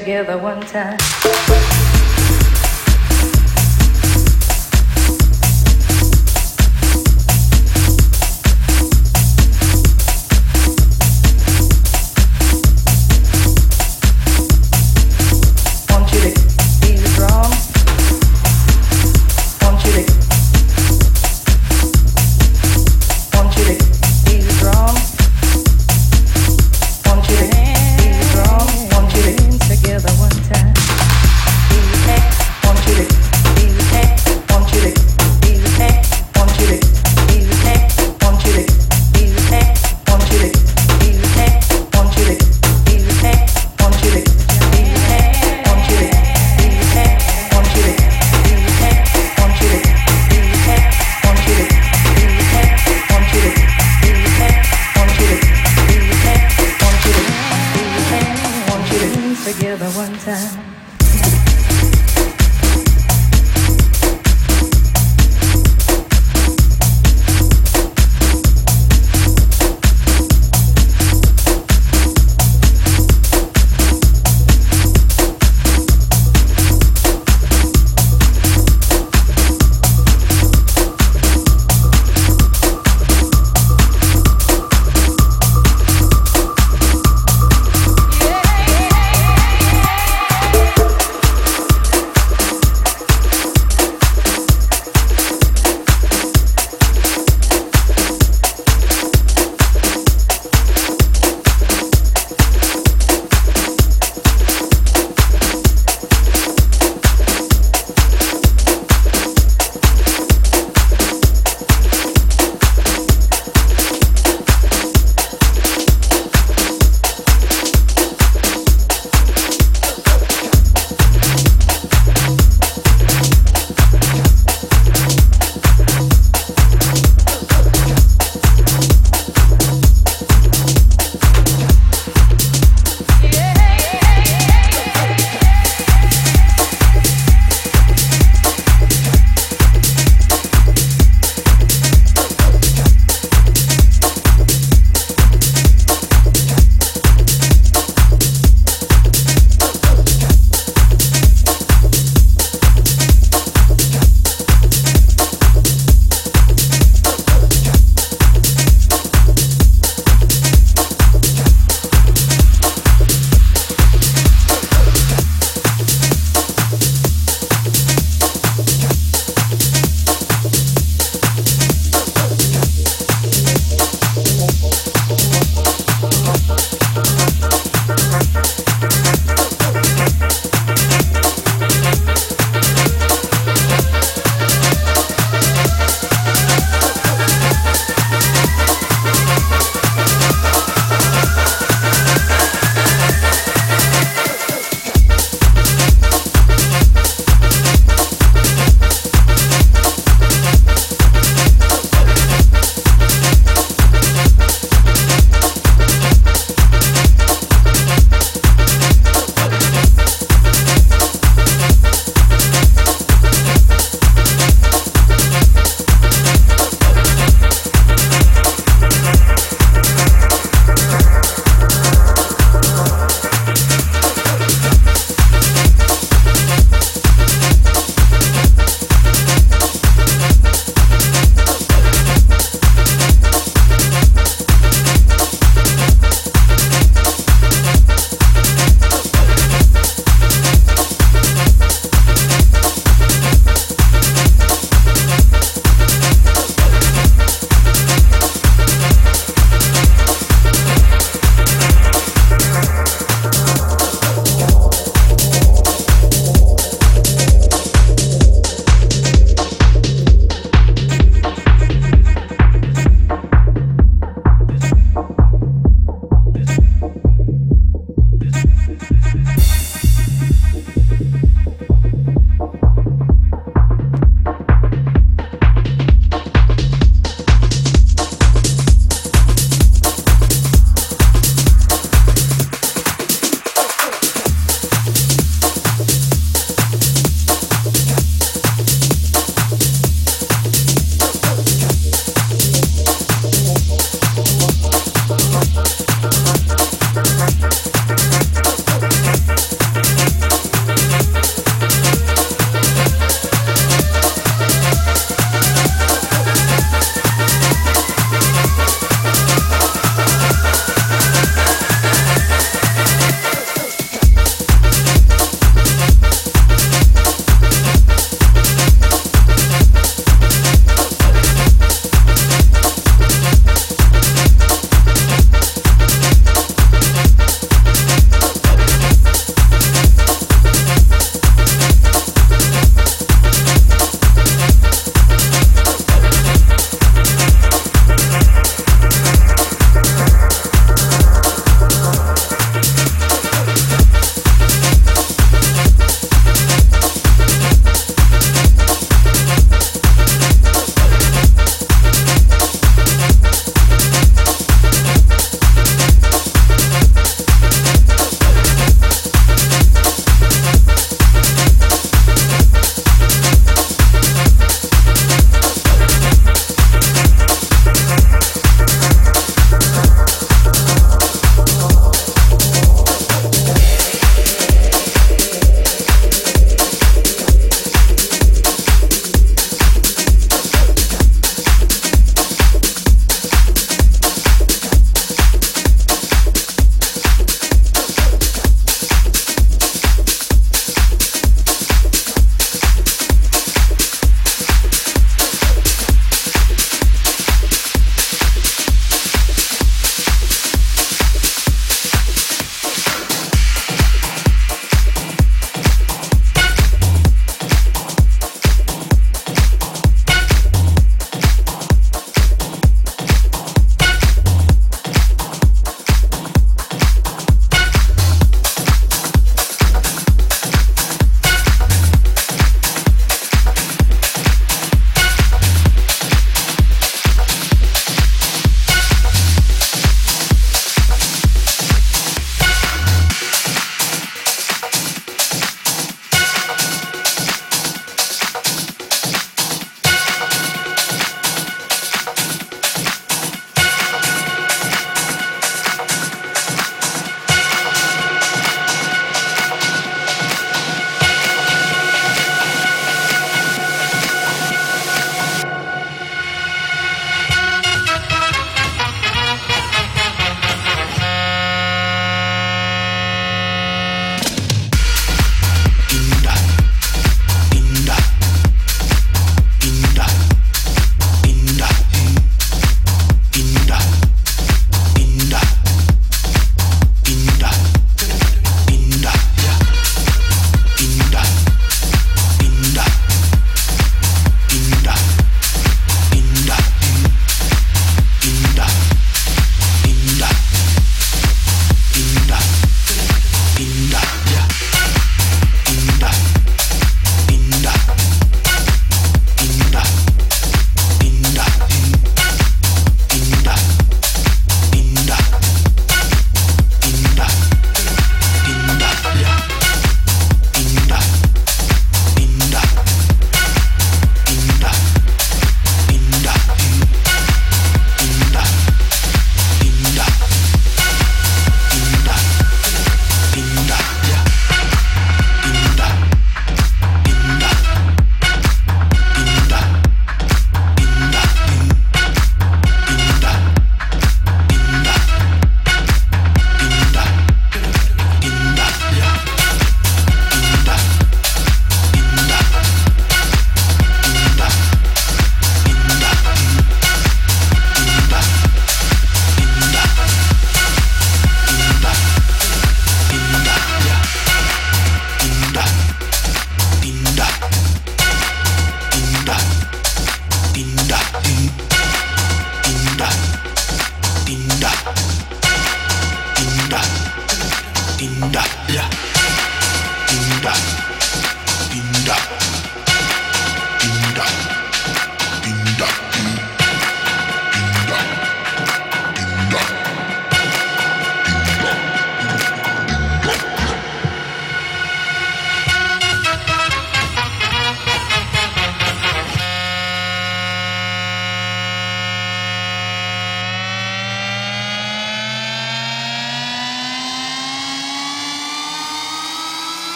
together one time.